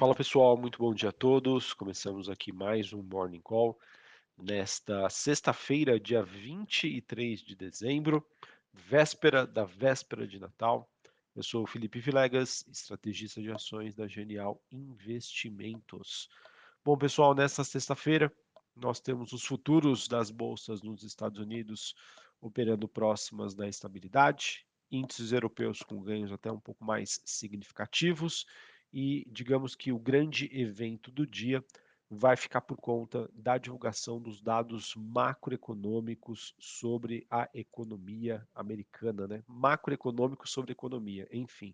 Fala pessoal, muito bom dia a todos. Começamos aqui mais um Morning Call nesta sexta-feira, dia 23 de dezembro, véspera da véspera de Natal. Eu sou o Felipe Vilegas, estrategista de ações da Genial Investimentos. Bom, pessoal, nesta sexta-feira nós temos os futuros das bolsas nos Estados Unidos operando próximas da estabilidade, índices europeus com ganhos até um pouco mais significativos e digamos que o grande evento do dia vai ficar por conta da divulgação dos dados macroeconômicos sobre a economia americana, né? Macroeconômicos sobre economia, enfim.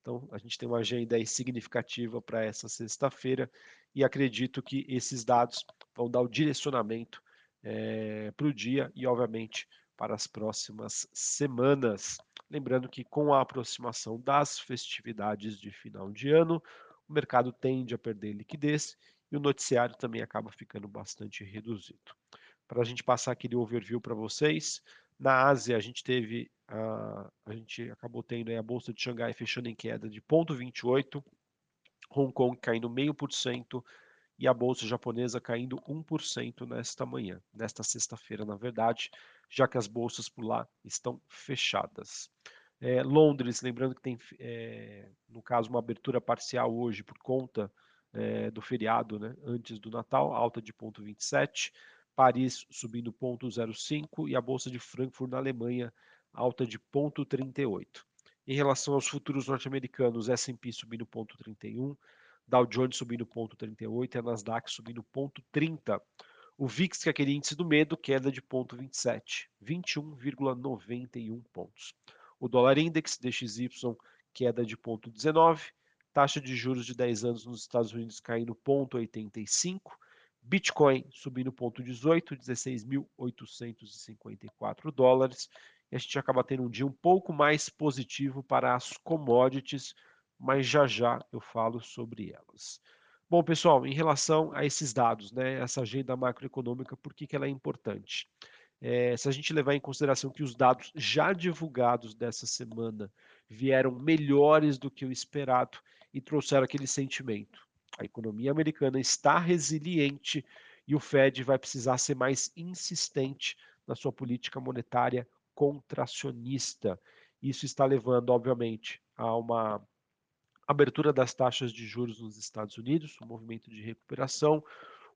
Então, a gente tem uma agenda aí significativa para essa sexta-feira e acredito que esses dados vão dar o direcionamento é, eh, para o dia e, obviamente, para as próximas semanas. Lembrando que com a aproximação das festividades de final de ano, o mercado tende a perder liquidez e o noticiário também acaba ficando bastante reduzido. Para a gente passar aquele overview para vocês, na Ásia a gente teve, a, a gente acabou tendo a bolsa de Xangai fechando em queda de 0,28, Hong Kong caindo 0,5%, e a bolsa japonesa caindo 1% nesta manhã, nesta sexta-feira, na verdade, já que as bolsas por lá estão fechadas. É, Londres, lembrando que tem, é, no caso, uma abertura parcial hoje por conta é, do feriado, né, antes do Natal, alta de 0,27. Paris subindo 0,05 e a Bolsa de Frankfurt na Alemanha, alta de 0,38. Em relação aos futuros norte-americanos, S&P subindo 0,31, Dow Jones subindo 0,38 e a Nasdaq subindo 0,30. O VIX, que é aquele índice do medo, queda de 0,27, 21,91 pontos. O dólar index DXY queda de 0,19, taxa de juros de 10 anos nos Estados Unidos caindo 0,85, Bitcoin subindo 0,18, 16.854 dólares. E a gente acaba tendo um dia um pouco mais positivo para as commodities, mas já já eu falo sobre elas. Bom, pessoal, em relação a esses dados, né, essa agenda macroeconômica, por que, que ela é importante? É, se a gente levar em consideração que os dados já divulgados dessa semana vieram melhores do que o esperado e trouxeram aquele sentimento. A economia americana está resiliente e o Fed vai precisar ser mais insistente na sua política monetária contracionista. Isso está levando, obviamente, a uma abertura das taxas de juros nos Estados Unidos, um movimento de recuperação.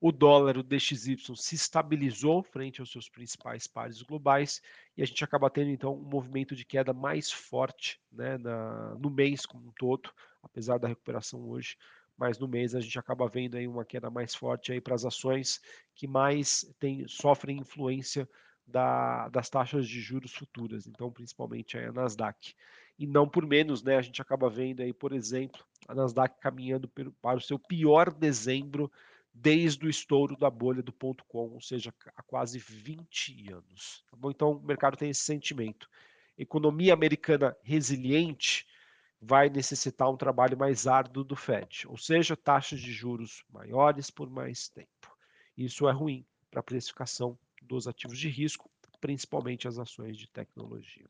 O dólar, o DXY, se estabilizou frente aos seus principais pares globais e a gente acaba tendo então um movimento de queda mais forte né, na, no mês como um todo, apesar da recuperação hoje, mas no mês a gente acaba vendo aí uma queda mais forte aí para as ações que mais tem, sofrem influência da, das taxas de juros futuras, então principalmente a Nasdaq. E não por menos, né, a gente acaba vendo aí, por exemplo, a Nasdaq caminhando para o seu pior dezembro desde o estouro da bolha do ponto .com, ou seja, há quase 20 anos. Tá? Então o mercado tem esse sentimento. Economia americana resiliente vai necessitar um trabalho mais árduo do Fed, ou seja, taxas de juros maiores por mais tempo. Isso é ruim para a precificação dos ativos de risco, principalmente as ações de tecnologia.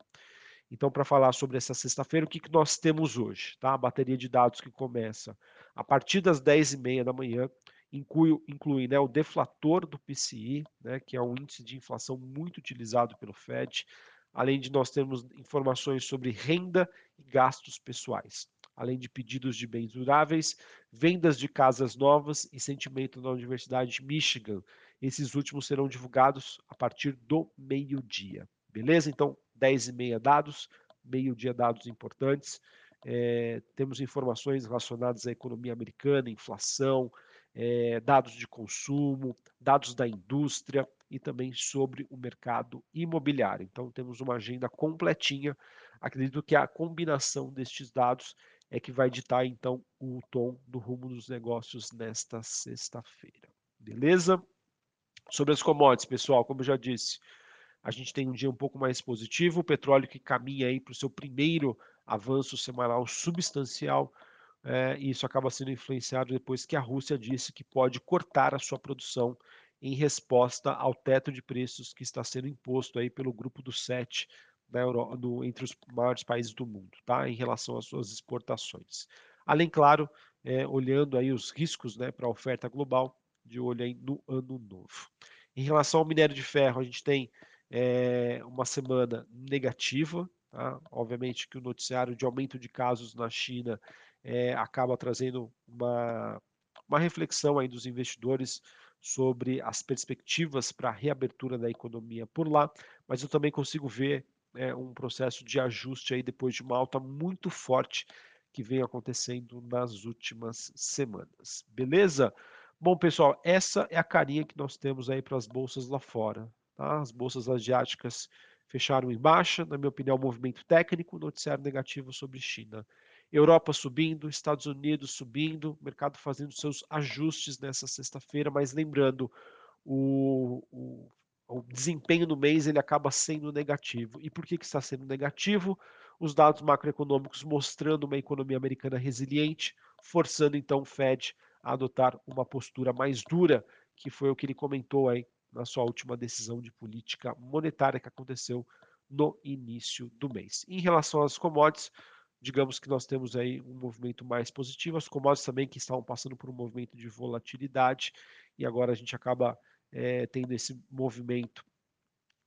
Então, para falar sobre essa sexta-feira, o que, que nós temos hoje? Tá? A bateria de dados que começa a partir das 10h30 da manhã, inclui, inclui né, o deflator do PCI, né, que é um índice de inflação muito utilizado pelo FED, além de nós termos informações sobre renda e gastos pessoais, além de pedidos de bens duráveis, vendas de casas novas e sentimento na Universidade de Michigan, esses últimos serão divulgados a partir do meio-dia. Beleza? Então, 10 e meia dados, meio-dia dados importantes. É, temos informações relacionadas à economia americana, inflação, é, dados de consumo, dados da indústria e também sobre o mercado imobiliário. Então, temos uma agenda completinha. Acredito que a combinação destes dados é que vai ditar, então, o tom do rumo dos negócios nesta sexta-feira. Beleza? Sobre as commodities, pessoal, como eu já disse, a gente tem um dia um pouco mais positivo, o petróleo que caminha aí para o seu primeiro avanço semanal substancial, é, e isso acaba sendo influenciado depois que a Rússia disse que pode cortar a sua produção em resposta ao teto de preços que está sendo imposto aí pelo grupo do sete entre os maiores países do mundo, tá? em relação às suas exportações. Além, claro, é, olhando aí os riscos né, para a oferta global, de olho aí no ano novo. Em relação ao minério de ferro, a gente tem é, uma semana negativa, tá? obviamente que o noticiário de aumento de casos na China é, acaba trazendo uma, uma reflexão aí dos investidores sobre as perspectivas para a reabertura da economia por lá, mas eu também consigo ver é, um processo de ajuste aí depois de uma alta muito forte que vem acontecendo nas últimas semanas. Beleza? Bom, pessoal, essa é a carinha que nós temos aí para as bolsas lá fora. Tá? As bolsas asiáticas fecharam em baixa, na minha opinião, movimento técnico, noticiário negativo sobre China. Europa subindo, Estados Unidos subindo, mercado fazendo seus ajustes nessa sexta-feira, mas lembrando, o, o, o, desempenho no mês ele acaba sendo negativo. E por que, que está sendo negativo? Os dados macroeconômicos mostrando uma economia americana resiliente, forçando então o Fed a adotar uma postura mais dura, que foi o que ele comentou aí na sua última decisão de política monetária que aconteceu no início do mês. Em relação às commodities, digamos que nós temos aí um movimento mais positivo, as commodities também que estavam passando por um movimento de volatilidade e agora a gente acaba é, tendo esse movimento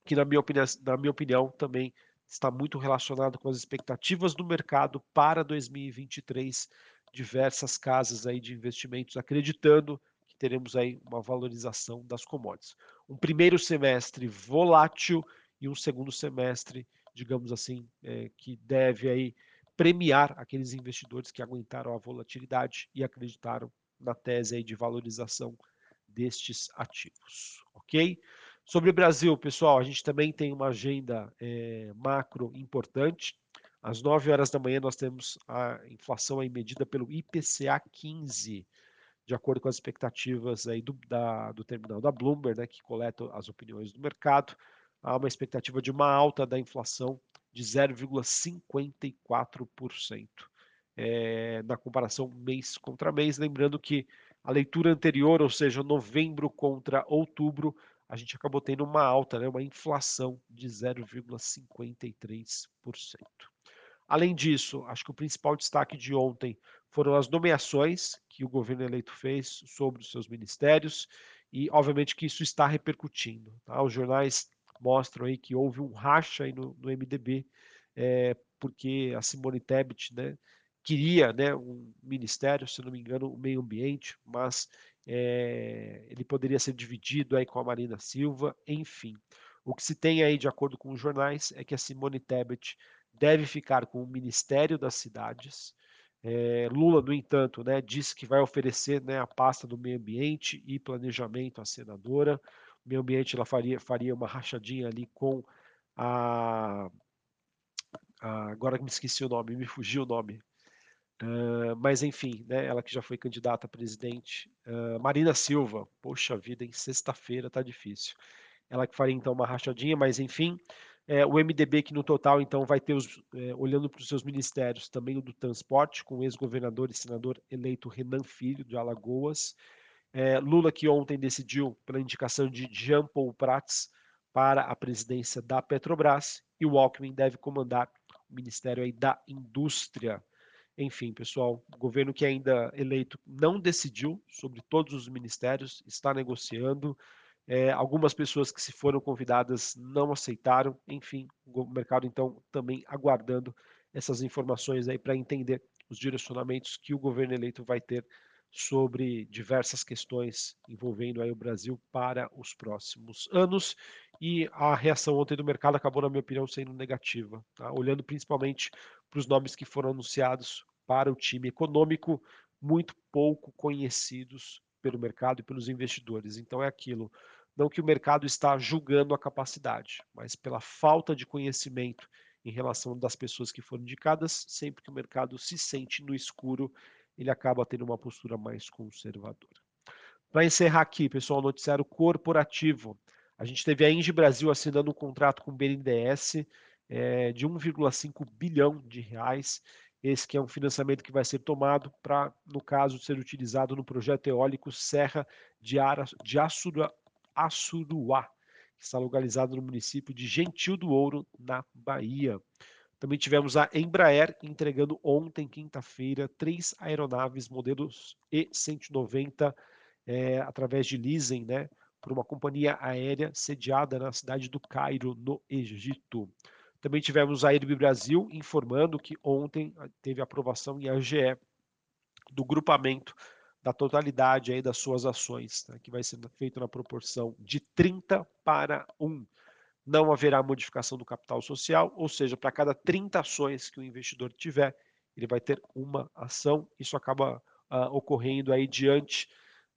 que na minha opinião, na minha opinião também está muito relacionado com as expectativas do mercado para 2023, diversas casas aí de investimentos acreditando que teremos aí uma valorização das commodities. Um primeiro semestre volátil e um segundo semestre, digamos assim, é, que deve aí premiar aqueles investidores que aguentaram a volatilidade e acreditaram na tese aí de valorização destes ativos, ok? Sobre o Brasil, pessoal, a gente também tem uma agenda é, macro importante. Às 9 horas da manhã nós temos a inflação aí medida pelo IPCA 15, de acordo com as expectativas aí do, da, do terminal da Bloomberg, né, que coleta as opiniões do mercado. Há uma expectativa de uma alta da inflação de 0,54% é, na comparação mês contra mês. Lembrando que a leitura anterior, ou seja, novembro contra outubro, a gente acabou tendo uma alta, né, uma inflação de 0,53%. Além disso, acho que o principal destaque de ontem foram as nomeações que o governo eleito fez sobre os seus ministérios e, obviamente, que isso está repercutindo. Tá? Os jornais mostram aí que houve um racha aí no, no MDB, é, porque a Simone Tebet, né, queria né, um ministério, se não me engano, o meio ambiente, mas é, ele poderia ser dividido aí com a Marina Silva, enfim. O que se tem aí, de acordo com os jornais, é que a Simone Tebet deve ficar com o Ministério das Cidades. É, Lula, no entanto, né, disse que vai oferecer né, a pasta do meio ambiente e planejamento à senadora. O meio ambiente ela faria, faria uma rachadinha ali com a, a agora me esqueci o nome, me fugiu o nome, Uh, mas enfim, né, ela que já foi candidata a presidente, uh, Marina Silva, poxa vida, em sexta-feira tá difícil. Ela que faria então uma rachadinha, mas enfim, é, o MDB que no total então vai ter os, é, olhando para os seus ministérios, também o do transporte, com o ex-governador e senador eleito Renan Filho, de Alagoas. É, Lula que ontem decidiu pela indicação de Jean Paul Prats para a presidência da Petrobras, e o Alckmin deve comandar o Ministério aí da Indústria. Enfim, pessoal, o governo que ainda eleito não decidiu sobre todos os ministérios, está negociando. É, algumas pessoas que se foram convidadas não aceitaram. Enfim, o mercado então também aguardando essas informações aí para entender os direcionamentos que o governo eleito vai ter sobre diversas questões envolvendo aí o Brasil para os próximos anos. E a reação ontem do mercado acabou, na minha opinião, sendo negativa, tá? olhando principalmente para os nomes que foram anunciados para o time econômico, muito pouco conhecidos pelo mercado e pelos investidores. Então é aquilo, não que o mercado está julgando a capacidade, mas pela falta de conhecimento em relação das pessoas que foram indicadas, sempre que o mercado se sente no escuro, ele acaba tendo uma postura mais conservadora. Para encerrar aqui, pessoal, noticiário corporativo. A gente teve a Engie Brasil assinando um contrato com o BNDES é, de 1,5 bilhão de reais. Esse que é um financiamento que vai ser tomado para, no caso, ser utilizado no projeto eólico Serra de, Ara, de Assuruá, Assuruá, que está localizado no município de Gentil do Ouro, na Bahia. Também tivemos a Embraer entregando ontem, quinta-feira, três aeronaves modelos E190 é, através de leasing, né, por uma companhia aérea sediada na cidade do Cairo, no Egito. Também tivemos a Airbnb Brasil informando que ontem teve aprovação em AGE do grupamento da totalidade aí das suas ações, né, que vai ser feito na proporção de 30 para 1. Não haverá modificação do capital social, ou seja, para cada 30 ações que o investidor tiver, ele vai ter uma ação. Isso acaba uh, ocorrendo aí diante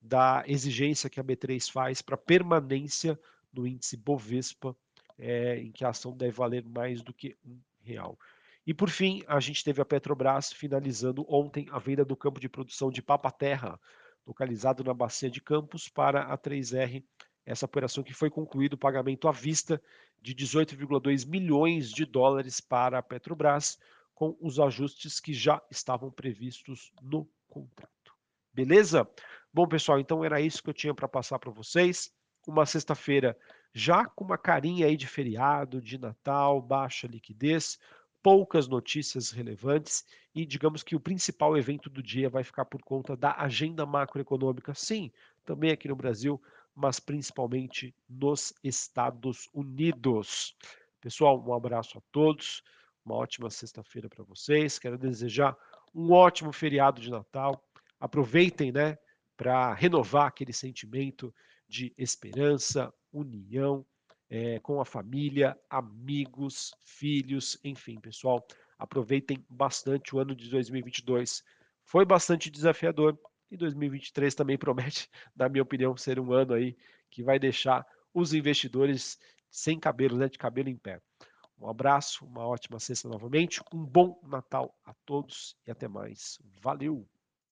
da exigência que a B3 faz para permanência no índice Bovespa, é, em que a ação deve valer mais do que um real. E por fim, a gente teve a Petrobras finalizando ontem a venda do campo de produção de Papa-Terra, localizado na Bacia de Campos, para a 3R. Essa operação que foi concluído o pagamento à vista de 18,2 milhões de dólares para a Petrobras, com os ajustes que já estavam previstos no contrato. Beleza? Bom, pessoal, então era isso que eu tinha para passar para vocês. Uma sexta-feira já com uma carinha aí de feriado, de Natal, baixa liquidez, poucas notícias relevantes e digamos que o principal evento do dia vai ficar por conta da agenda macroeconômica, sim, também aqui no Brasil, mas principalmente nos Estados Unidos. Pessoal, um abraço a todos, uma ótima sexta-feira para vocês. Quero desejar um ótimo feriado de Natal. Aproveitem, né, para renovar aquele sentimento de esperança, união é, com a família, amigos, filhos, enfim, pessoal, aproveitem bastante o ano de 2022. Foi bastante desafiador e 2023 também promete, na minha opinião, ser um ano aí que vai deixar os investidores sem cabelo, né, de cabelo em pé. Um abraço, uma ótima sexta novamente, um bom Natal a todos e até mais. Valeu!